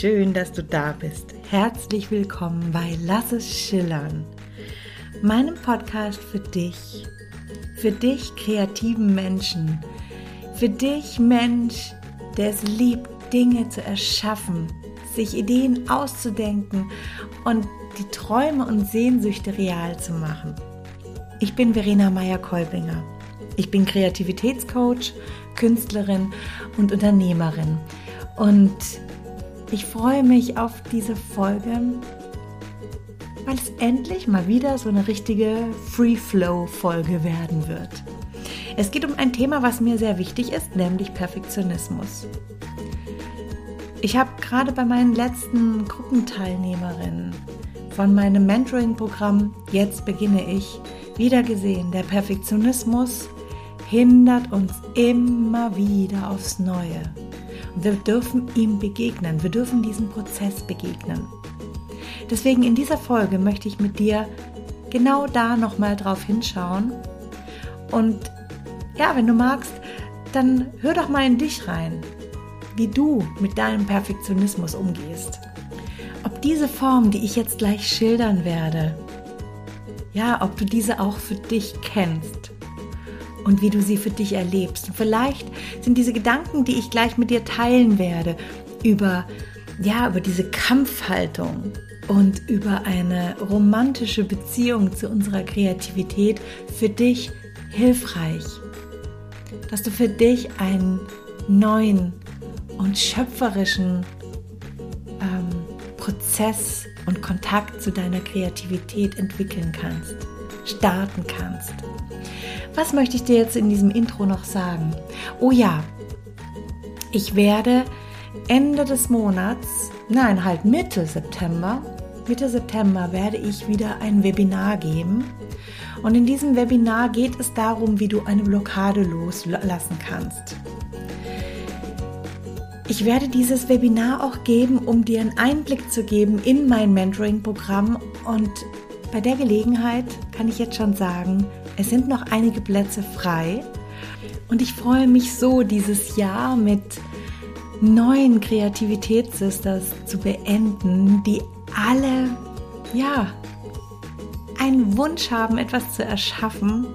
schön, dass du da bist. Herzlich willkommen bei Lass es schillern, meinem Podcast für dich, für dich kreativen Menschen, für dich Mensch, der es liebt, Dinge zu erschaffen, sich Ideen auszudenken und die Träume und Sehnsüchte real zu machen. Ich bin Verena Meyer-Kolbinger. Ich bin Kreativitätscoach, Künstlerin und Unternehmerin. Und ich freue mich auf diese Folge, weil es endlich mal wieder so eine richtige Free-Flow-Folge werden wird. Es geht um ein Thema, was mir sehr wichtig ist, nämlich Perfektionismus. Ich habe gerade bei meinen letzten Gruppenteilnehmerinnen von meinem Mentoring-Programm Jetzt beginne ich wieder gesehen, der Perfektionismus hindert uns immer wieder aufs Neue. Wir dürfen ihm begegnen, wir dürfen diesem Prozess begegnen. Deswegen in dieser Folge möchte ich mit dir genau da nochmal drauf hinschauen. Und ja, wenn du magst, dann hör doch mal in dich rein, wie du mit deinem Perfektionismus umgehst. Ob diese Form, die ich jetzt gleich schildern werde, ja, ob du diese auch für dich kennst und wie du sie für dich erlebst. Und vielleicht sind diese Gedanken, die ich gleich mit dir teilen werde, über ja, über diese Kampfhaltung und über eine romantische Beziehung zu unserer Kreativität für dich hilfreich. Dass du für dich einen neuen und schöpferischen ähm, Prozess und Kontakt zu deiner Kreativität entwickeln kannst, starten kannst. Was möchte ich dir jetzt in diesem Intro noch sagen? Oh ja, ich werde Ende des Monats, nein, halt Mitte September, Mitte September werde ich wieder ein Webinar geben. Und in diesem Webinar geht es darum, wie du eine Blockade loslassen kannst. Ich werde dieses Webinar auch geben, um dir einen Einblick zu geben in mein Mentoring-Programm. Und bei der Gelegenheit kann ich jetzt schon sagen, es sind noch einige Plätze frei. Und ich freue mich so, dieses Jahr mit neuen Kreativitätssisters zu beenden, die alle, ja, einen Wunsch haben, etwas zu erschaffen.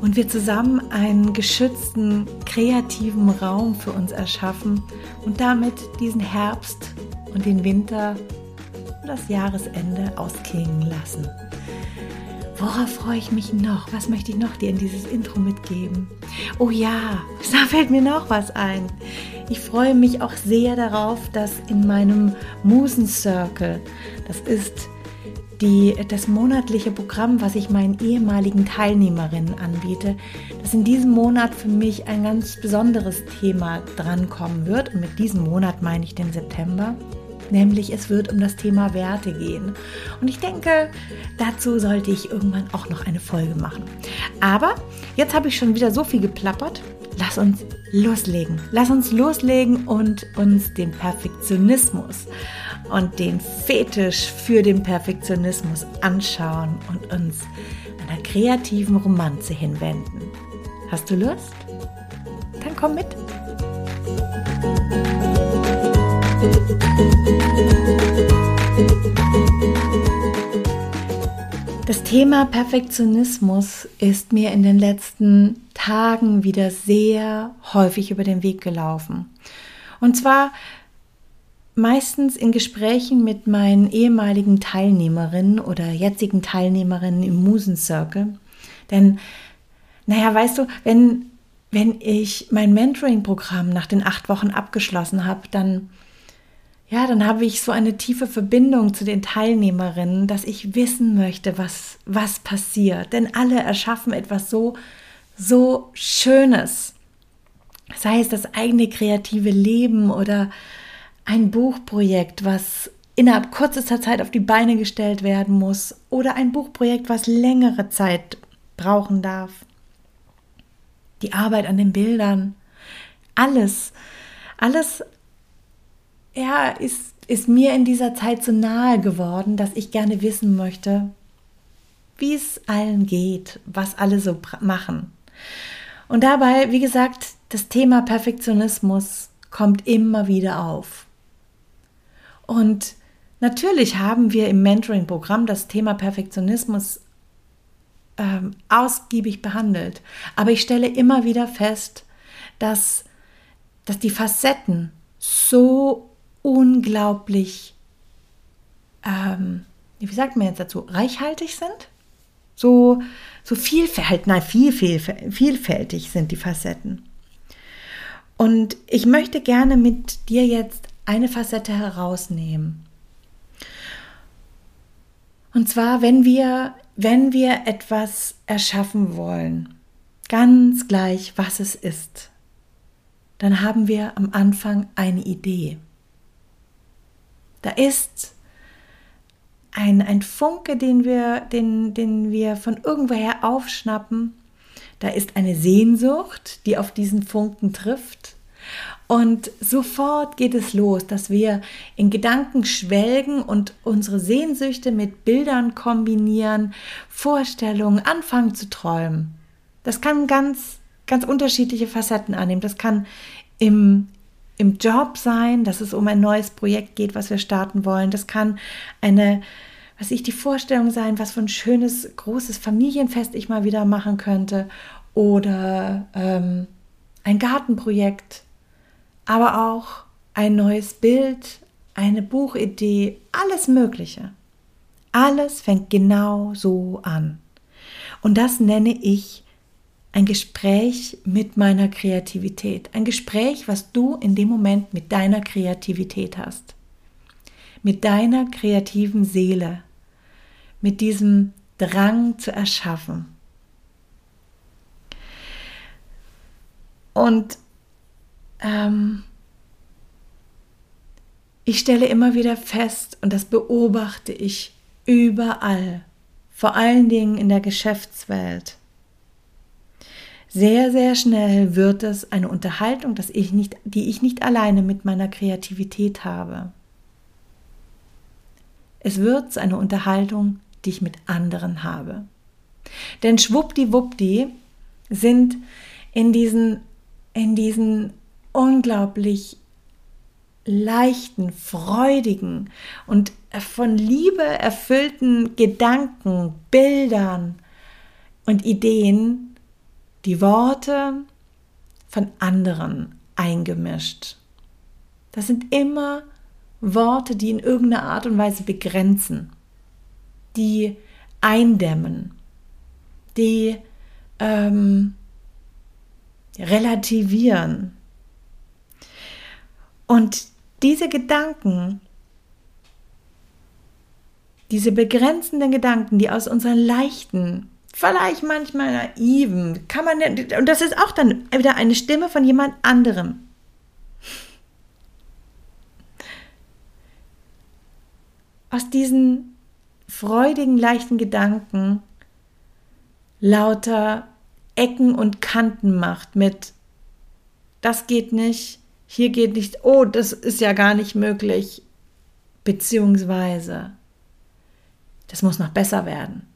Und wir zusammen einen geschützten, kreativen Raum für uns erschaffen und damit diesen Herbst und den Winter und das Jahresende ausklingen lassen. Worauf freue ich mich noch? Was möchte ich noch dir in dieses Intro mitgeben? Oh ja, da fällt mir noch was ein. Ich freue mich auch sehr darauf, dass in meinem Musen Circle, das ist die, das monatliche Programm, was ich meinen ehemaligen Teilnehmerinnen anbiete, dass in diesem Monat für mich ein ganz besonderes Thema drankommen wird. Und mit diesem Monat meine ich den September nämlich es wird um das Thema Werte gehen. Und ich denke, dazu sollte ich irgendwann auch noch eine Folge machen. Aber jetzt habe ich schon wieder so viel geplappert. Lass uns loslegen. Lass uns loslegen und uns den Perfektionismus und den Fetisch für den Perfektionismus anschauen und uns einer kreativen Romanze hinwenden. Hast du Lust? Dann komm mit. Das Thema Perfektionismus ist mir in den letzten Tagen wieder sehr häufig über den Weg gelaufen. Und zwar meistens in Gesprächen mit meinen ehemaligen Teilnehmerinnen oder jetzigen Teilnehmerinnen im Musen Circle. Denn, naja, weißt du, wenn, wenn ich mein Mentoring-Programm nach den acht Wochen abgeschlossen habe, dann ja, dann habe ich so eine tiefe Verbindung zu den Teilnehmerinnen, dass ich wissen möchte, was, was passiert. Denn alle erschaffen etwas so, so Schönes. Sei es das eigene kreative Leben oder ein Buchprojekt, was innerhalb kürzester Zeit auf die Beine gestellt werden muss oder ein Buchprojekt, was längere Zeit brauchen darf. Die Arbeit an den Bildern, alles, alles ja, ist, ist mir in dieser Zeit so nahe geworden, dass ich gerne wissen möchte, wie es allen geht, was alle so machen. Und dabei, wie gesagt, das Thema Perfektionismus kommt immer wieder auf. Und natürlich haben wir im Mentoring-Programm das Thema Perfektionismus ähm, ausgiebig behandelt. Aber ich stelle immer wieder fest, dass, dass die Facetten so unglaublich, ähm, wie sagt man jetzt dazu, reichhaltig sind? So, so vielfältig, nein, viel, viel, vielfältig sind die Facetten. Und ich möchte gerne mit dir jetzt eine Facette herausnehmen. Und zwar, wenn wir, wenn wir etwas erschaffen wollen, ganz gleich, was es ist, dann haben wir am Anfang eine Idee. Da ist ein, ein Funke, den wir, den, den wir von irgendwoher aufschnappen. Da ist eine Sehnsucht, die auf diesen Funken trifft. Und sofort geht es los, dass wir in Gedanken schwelgen und unsere Sehnsüchte mit Bildern kombinieren, Vorstellungen, anfangen zu träumen. Das kann ganz, ganz unterschiedliche Facetten annehmen. Das kann im, im Job sein, dass es um ein neues Projekt geht, was wir starten wollen. Das kann eine, was ich die Vorstellung sein, was für ein schönes, großes Familienfest ich mal wieder machen könnte. Oder ähm, ein Gartenprojekt aber auch ein neues Bild, eine Buchidee, alles Mögliche. Alles fängt genau so an. Und das nenne ich ein Gespräch mit meiner Kreativität. Ein Gespräch, was du in dem Moment mit deiner Kreativität hast. Mit deiner kreativen Seele. Mit diesem Drang zu erschaffen. Und ähm, ich stelle immer wieder fest, und das beobachte ich überall, vor allen Dingen in der Geschäftswelt, sehr, sehr schnell wird es eine Unterhaltung, dass ich nicht, die ich nicht alleine mit meiner Kreativität habe. Es wird eine Unterhaltung, die ich mit anderen habe. Denn schwuppdiwuppdi sind in diesen, in diesen unglaublich leichten, freudigen und von Liebe erfüllten Gedanken, Bildern und Ideen die Worte von anderen eingemischt. Das sind immer Worte, die in irgendeiner Art und Weise begrenzen, die eindämmen, die ähm, relativieren, und diese Gedanken, diese begrenzenden Gedanken, die aus unseren leichten, vielleicht manchmal naiven, kann man, und das ist auch dann wieder eine Stimme von jemand anderem. Aus diesen freudigen, leichten Gedanken lauter Ecken und Kanten macht mit, das geht nicht, hier geht nicht, oh, das ist ja gar nicht möglich, beziehungsweise das muss noch besser werden.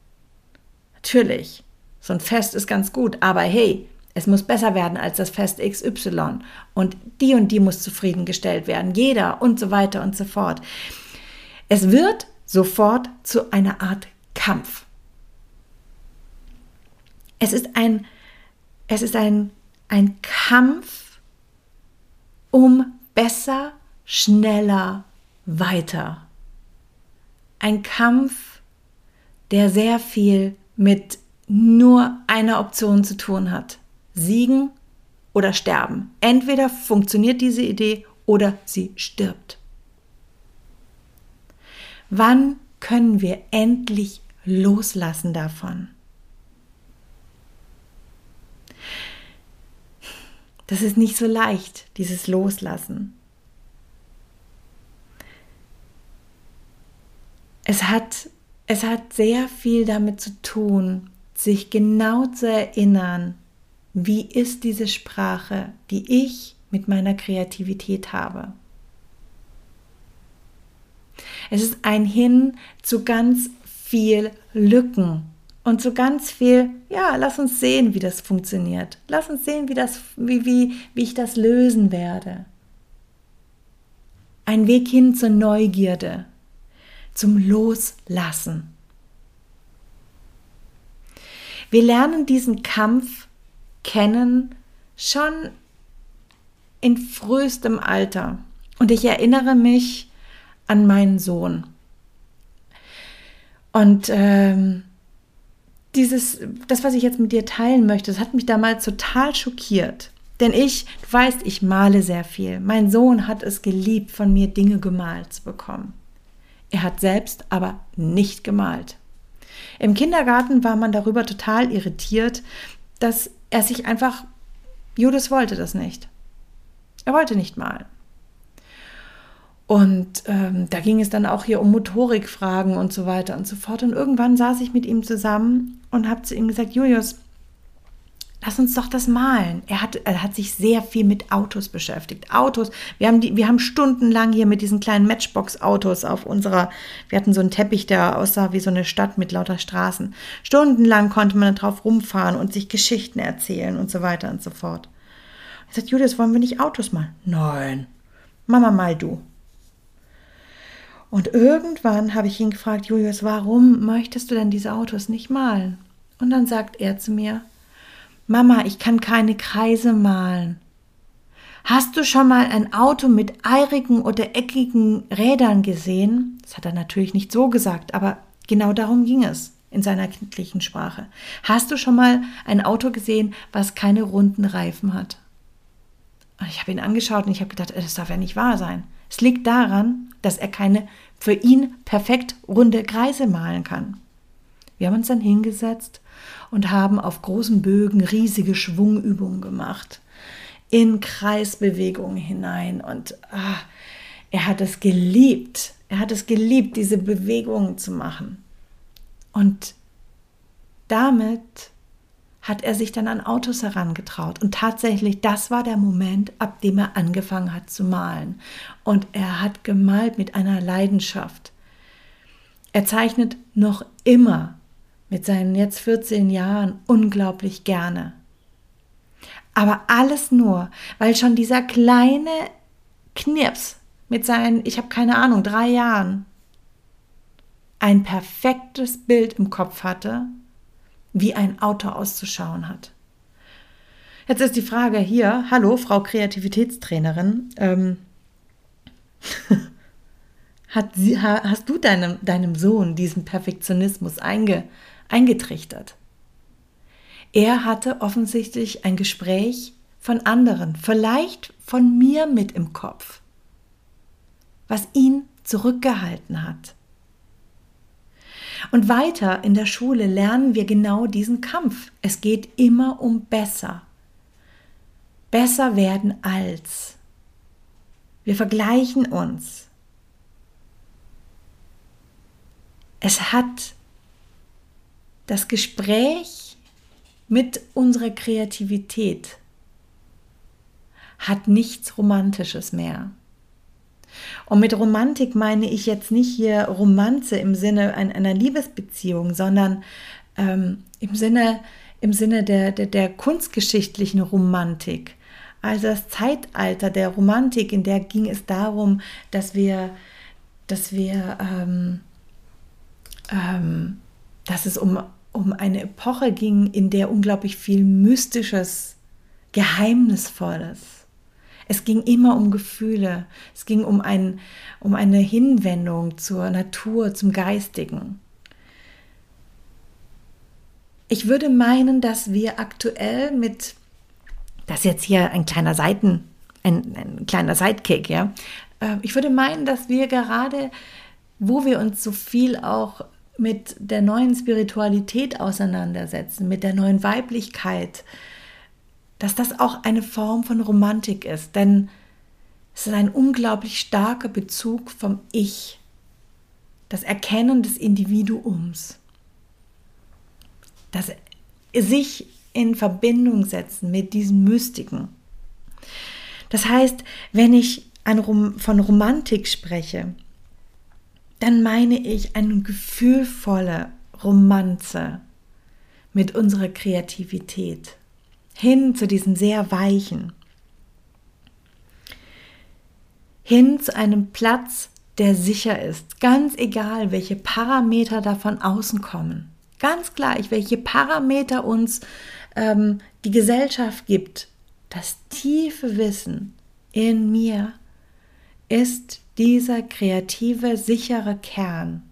Natürlich, so ein Fest ist ganz gut, aber hey, es muss besser werden als das Fest XY und die und die muss zufriedengestellt werden, jeder und so weiter und so fort. Es wird sofort zu einer Art Kampf. Es ist ein, es ist ein, ein Kampf um besser, schneller, weiter. Ein Kampf, der sehr viel mit nur einer Option zu tun hat. Siegen oder sterben. Entweder funktioniert diese Idee oder sie stirbt. Wann können wir endlich loslassen davon? Das ist nicht so leicht, dieses Loslassen. Es hat, es hat sehr viel damit zu tun, sich genau zu erinnern, wie ist diese Sprache, die ich mit meiner Kreativität habe. Es ist ein Hin zu ganz viel Lücken und so ganz viel, ja, lass uns sehen, wie das funktioniert. Lass uns sehen, wie, das, wie, wie, wie ich das lösen werde. ein Weg hin zur Neugierde, zum Loslassen. Wir lernen diesen Kampf kennen schon in frühestem Alter. Und ich erinnere mich an meinen Sohn. Und ähm, dieses, das, was ich jetzt mit dir teilen möchte, das hat mich damals total schockiert. Denn ich, du weißt, ich male sehr viel. Mein Sohn hat es geliebt, von mir Dinge gemalt zu bekommen. Er hat selbst aber nicht gemalt. Im Kindergarten war man darüber total irritiert, dass er sich einfach, Judas wollte das nicht. Er wollte nicht malen. Und ähm, da ging es dann auch hier um Motorikfragen und so weiter und so fort. Und irgendwann saß ich mit ihm zusammen und habe zu ihm gesagt, Julius, lass uns doch das malen. Er hat, er hat sich sehr viel mit Autos beschäftigt. Autos, wir haben, die, wir haben stundenlang hier mit diesen kleinen Matchbox-Autos auf unserer, wir hatten so einen Teppich, der aussah wie so eine Stadt mit lauter Straßen. Stundenlang konnte man drauf rumfahren und sich Geschichten erzählen und so weiter und so fort. Er sagt, Julius, wollen wir nicht Autos malen? Nein. Mama, mal du. Und irgendwann habe ich ihn gefragt, Julius, warum möchtest du denn diese Autos nicht malen? Und dann sagt er zu mir, Mama, ich kann keine Kreise malen. Hast du schon mal ein Auto mit eirigen oder eckigen Rädern gesehen? Das hat er natürlich nicht so gesagt, aber genau darum ging es in seiner kindlichen Sprache. Hast du schon mal ein Auto gesehen, was keine runden Reifen hat? Und ich habe ihn angeschaut und ich habe gedacht, das darf ja nicht wahr sein. Es liegt daran, dass er keine für ihn perfekt runde Kreise malen kann. Wir haben uns dann hingesetzt und haben auf großen Bögen riesige Schwungübungen gemacht, in Kreisbewegungen hinein. Und ah, er hat es geliebt. Er hat es geliebt, diese Bewegungen zu machen. Und damit hat er sich dann an Autos herangetraut. Und tatsächlich, das war der Moment, ab dem er angefangen hat zu malen. Und er hat gemalt mit einer Leidenschaft. Er zeichnet noch immer mit seinen jetzt 14 Jahren unglaublich gerne. Aber alles nur, weil schon dieser kleine Knirps mit seinen, ich habe keine Ahnung, drei Jahren ein perfektes Bild im Kopf hatte wie ein Auto auszuschauen hat. Jetzt ist die Frage hier, hallo Frau Kreativitätstrainerin, ähm, hat sie, hast du deinem, deinem Sohn diesen Perfektionismus einge, eingetrichtert? Er hatte offensichtlich ein Gespräch von anderen, vielleicht von mir mit im Kopf, was ihn zurückgehalten hat. Und weiter in der Schule lernen wir genau diesen Kampf. Es geht immer um besser. Besser werden als. Wir vergleichen uns. Es hat das Gespräch mit unserer Kreativität hat nichts Romantisches mehr. Und mit Romantik meine ich jetzt nicht hier Romanze im Sinne einer Liebesbeziehung, sondern ähm, im Sinne, im Sinne der, der, der kunstgeschichtlichen Romantik. Also das Zeitalter der Romantik, in der ging es darum, dass wir, dass wir, ähm, ähm, dass es um, um eine Epoche ging, in der unglaublich viel Mystisches, Geheimnisvolles es ging immer um Gefühle. Es ging um, ein, um eine Hinwendung zur Natur, zum Geistigen. Ich würde meinen, dass wir aktuell mit, das ist jetzt hier ein kleiner Seiten, ein, ein kleiner Sidekick, ja. Äh, ich würde meinen, dass wir gerade, wo wir uns so viel auch mit der neuen Spiritualität auseinandersetzen, mit der neuen Weiblichkeit, dass das auch eine Form von Romantik ist, denn es ist ein unglaublich starker Bezug vom Ich, das Erkennen des Individuums, das sich in Verbindung setzen mit diesen Mystiken. Das heißt, wenn ich von Romantik spreche, dann meine ich eine gefühlvolle Romanze mit unserer Kreativität hin zu diesem sehr weichen, hin zu einem Platz, der sicher ist. Ganz egal, welche Parameter da von außen kommen. Ganz gleich, welche Parameter uns ähm, die Gesellschaft gibt. Das tiefe Wissen in mir ist dieser kreative, sichere Kern,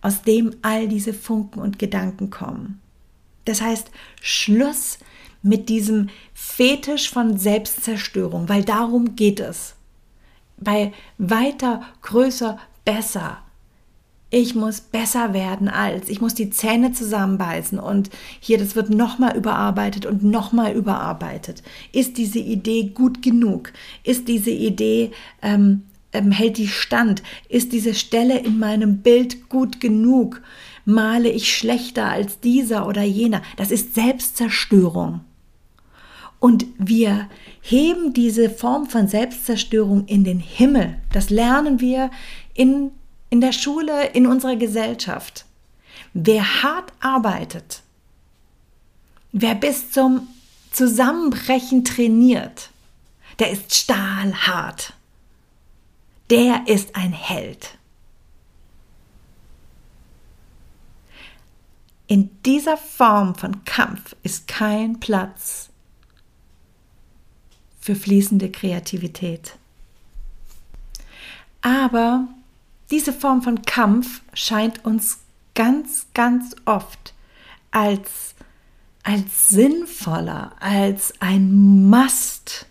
aus dem all diese Funken und Gedanken kommen. Das heißt, Schluss mit diesem Fetisch von Selbstzerstörung, weil darum geht es. Bei weiter, größer, besser. Ich muss besser werden als, ich muss die Zähne zusammenbeißen und hier, das wird nochmal überarbeitet und nochmal überarbeitet. Ist diese Idee gut genug? Ist diese Idee ähm, ähm, hält die stand? Ist diese Stelle in meinem Bild gut genug? Male ich schlechter als dieser oder jener? Das ist Selbstzerstörung. Und wir heben diese Form von Selbstzerstörung in den Himmel. Das lernen wir in, in der Schule, in unserer Gesellschaft. Wer hart arbeitet, wer bis zum Zusammenbrechen trainiert, der ist stahlhart der ist ein Held. In dieser Form von Kampf ist kein Platz für fließende Kreativität. Aber diese Form von Kampf scheint uns ganz, ganz oft als, als sinnvoller, als ein Must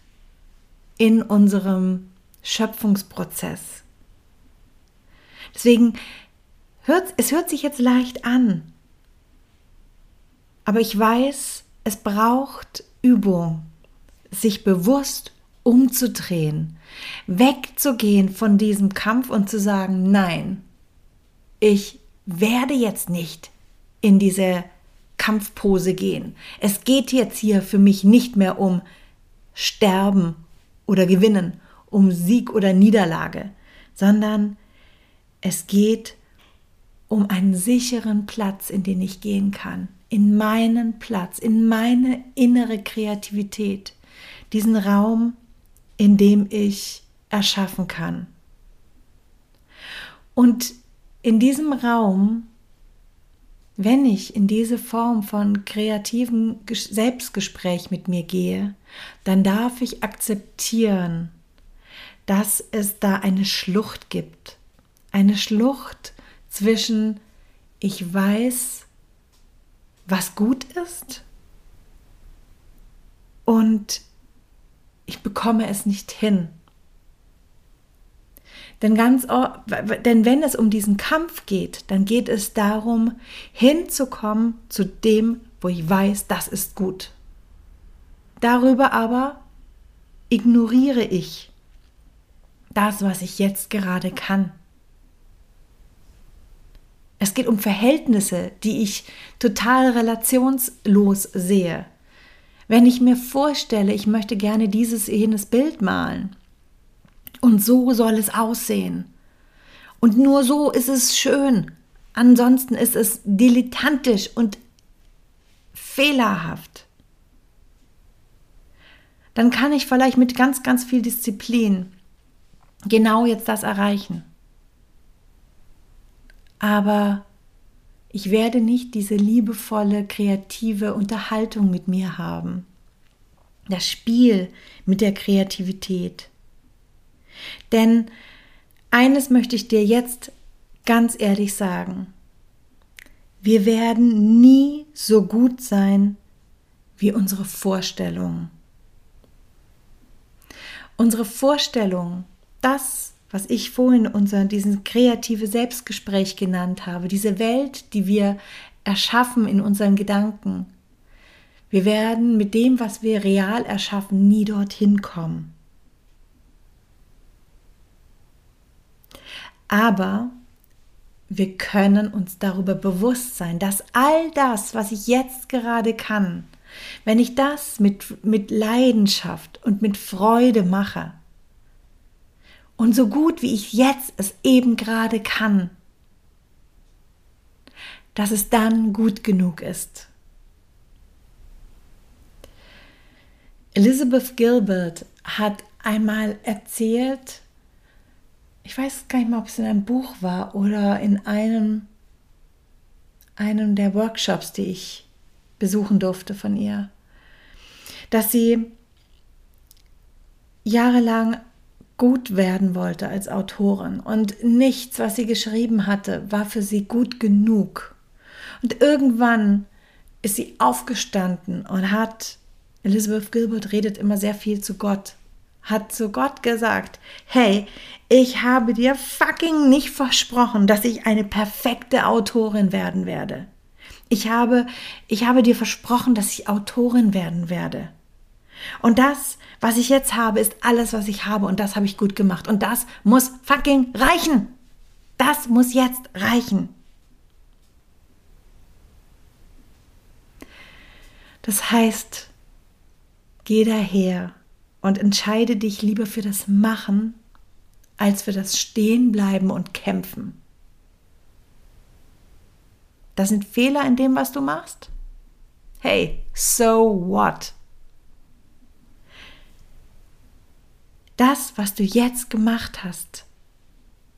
in unserem Schöpfungsprozess. Deswegen hört es hört sich jetzt leicht an, aber ich weiß, es braucht Übung, sich bewusst umzudrehen, wegzugehen von diesem Kampf und zu sagen, nein, ich werde jetzt nicht in diese Kampfpose gehen. Es geht jetzt hier für mich nicht mehr um Sterben oder Gewinnen um Sieg oder Niederlage, sondern es geht um einen sicheren Platz, in den ich gehen kann, in meinen Platz, in meine innere Kreativität, diesen Raum, in dem ich erschaffen kann. Und in diesem Raum, wenn ich in diese Form von kreativem Selbstgespräch mit mir gehe, dann darf ich akzeptieren, dass es da eine Schlucht gibt. Eine Schlucht zwischen ich weiß, was gut ist und ich bekomme es nicht hin. Denn, ganz, denn wenn es um diesen Kampf geht, dann geht es darum, hinzukommen zu dem, wo ich weiß, das ist gut. Darüber aber ignoriere ich das, was ich jetzt gerade kann. Es geht um Verhältnisse, die ich total relationslos sehe. Wenn ich mir vorstelle, ich möchte gerne dieses jenes Bild malen und so soll es aussehen und nur so ist es schön, ansonsten ist es dilettantisch und fehlerhaft, dann kann ich vielleicht mit ganz, ganz viel Disziplin genau jetzt das erreichen. Aber ich werde nicht diese liebevolle, kreative Unterhaltung mit mir haben. Das Spiel mit der Kreativität. Denn eines möchte ich dir jetzt ganz ehrlich sagen. Wir werden nie so gut sein wie unsere Vorstellungen. Unsere Vorstellungen das, was ich vorhin unser diesen kreative Selbstgespräch genannt habe, diese Welt, die wir erschaffen in unseren Gedanken. Wir werden mit dem, was wir real erschaffen, nie dorthin kommen. Aber wir können uns darüber bewusst sein, dass all das, was ich jetzt gerade kann, wenn ich das mit, mit Leidenschaft und mit Freude mache, und so gut wie ich jetzt es eben gerade kann, dass es dann gut genug ist. Elizabeth Gilbert hat einmal erzählt ich weiß gar nicht mal, ob es in einem Buch war oder in einem, einem der Workshops, die ich besuchen durfte von ihr, dass sie jahrelang gut werden wollte als Autorin und nichts, was sie geschrieben hatte, war für sie gut genug. Und irgendwann ist sie aufgestanden und hat, Elizabeth Gilbert redet immer sehr viel zu Gott, hat zu Gott gesagt, hey, ich habe dir fucking nicht versprochen, dass ich eine perfekte Autorin werden werde. Ich habe, ich habe dir versprochen, dass ich Autorin werden werde. Und das, was ich jetzt habe, ist alles, was ich habe und das habe ich gut gemacht. Und das muss fucking reichen. Das muss jetzt reichen. Das heißt, geh daher und entscheide dich lieber für das Machen als für das Stehenbleiben und Kämpfen. Das sind Fehler in dem, was du machst? Hey, so what? Das, was du jetzt gemacht hast,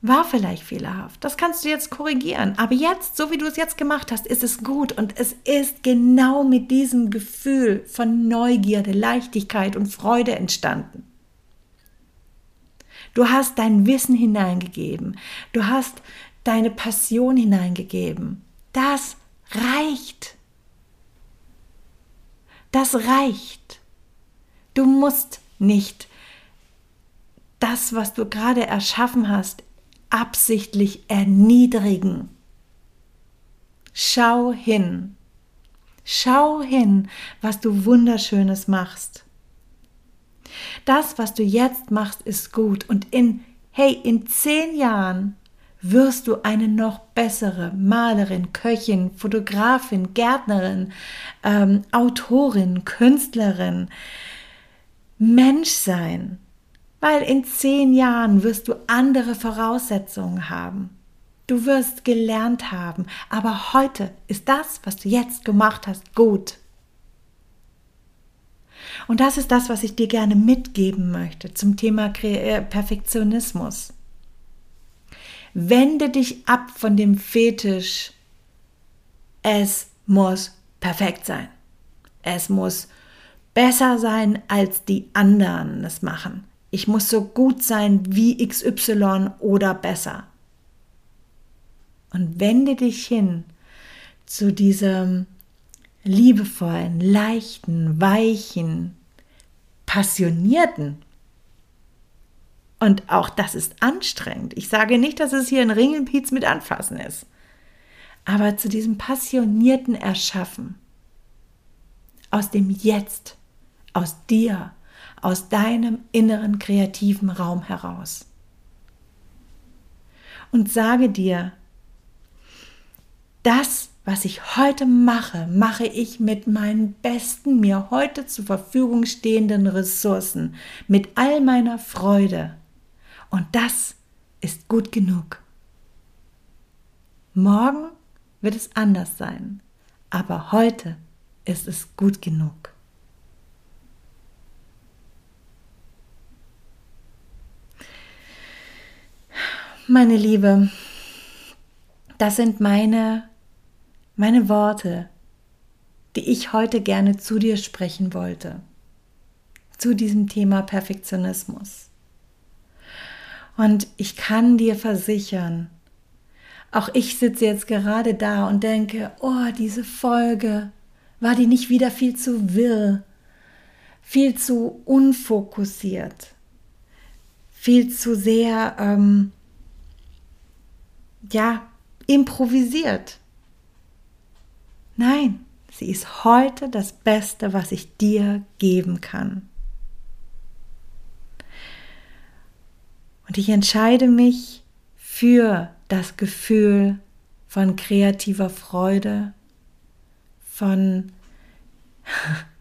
war vielleicht fehlerhaft. Das kannst du jetzt korrigieren. Aber jetzt, so wie du es jetzt gemacht hast, ist es gut. Und es ist genau mit diesem Gefühl von Neugierde, Leichtigkeit und Freude entstanden. Du hast dein Wissen hineingegeben. Du hast deine Passion hineingegeben. Das reicht. Das reicht. Du musst nicht das, was du gerade erschaffen hast, absichtlich erniedrigen. Schau hin. Schau hin, was du wunderschönes machst. Das, was du jetzt machst, ist gut und in, hey, in zehn Jahren wirst du eine noch bessere Malerin, Köchin, Fotografin, Gärtnerin, ähm, Autorin, Künstlerin, Mensch sein weil in zehn Jahren wirst du andere Voraussetzungen haben. Du wirst gelernt haben, aber heute ist das, was du jetzt gemacht hast, gut. Und das ist das, was ich dir gerne mitgeben möchte zum Thema äh, Perfektionismus. Wende dich ab von dem Fetisch, es muss perfekt sein. Es muss besser sein, als die anderen es machen ich muss so gut sein wie XY oder besser. Und wende dich hin zu diesem liebevollen, leichten, weichen, passionierten. Und auch das ist anstrengend. Ich sage nicht, dass es hier ein Ringelpiez mit Anfassen ist. Aber zu diesem passionierten Erschaffen. Aus dem Jetzt, aus dir, aus deinem inneren kreativen Raum heraus. Und sage dir, das, was ich heute mache, mache ich mit meinen besten, mir heute zur Verfügung stehenden Ressourcen, mit all meiner Freude. Und das ist gut genug. Morgen wird es anders sein, aber heute ist es gut genug. Meine Liebe, das sind meine, meine Worte, die ich heute gerne zu dir sprechen wollte, zu diesem Thema Perfektionismus. Und ich kann dir versichern, auch ich sitze jetzt gerade da und denke, oh, diese Folge, war die nicht wieder viel zu wirr, viel zu unfokussiert, viel zu sehr ähm, ja, improvisiert. Nein, sie ist heute das Beste, was ich dir geben kann. Und ich entscheide mich für das Gefühl von kreativer Freude, von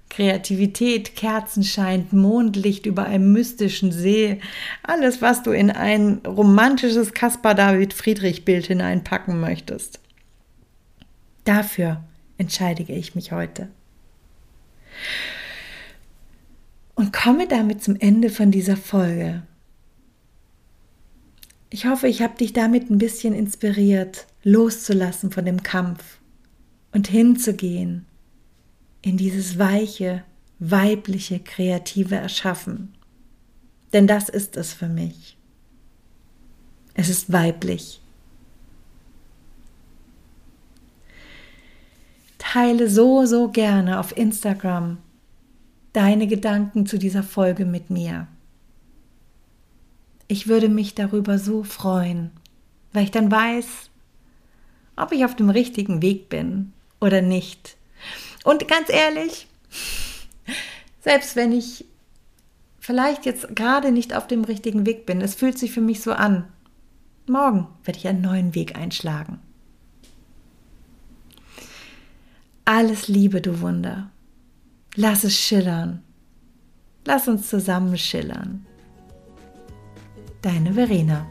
Kreativität, Kerzenschein, Mondlicht über einem mystischen See, alles, was du in ein romantisches Caspar David Friedrich Bild hineinpacken möchtest. Dafür entscheide ich mich heute. Und komme damit zum Ende von dieser Folge. Ich hoffe, ich habe dich damit ein bisschen inspiriert, loszulassen von dem Kampf und hinzugehen in dieses weiche, weibliche, kreative Erschaffen. Denn das ist es für mich. Es ist weiblich. Teile so, so gerne auf Instagram deine Gedanken zu dieser Folge mit mir. Ich würde mich darüber so freuen, weil ich dann weiß, ob ich auf dem richtigen Weg bin oder nicht. Und ganz ehrlich, selbst wenn ich vielleicht jetzt gerade nicht auf dem richtigen Weg bin, es fühlt sich für mich so an. Morgen werde ich einen neuen Weg einschlagen. Alles Liebe, du Wunder. Lass es schillern. Lass uns zusammen schillern. Deine Verena.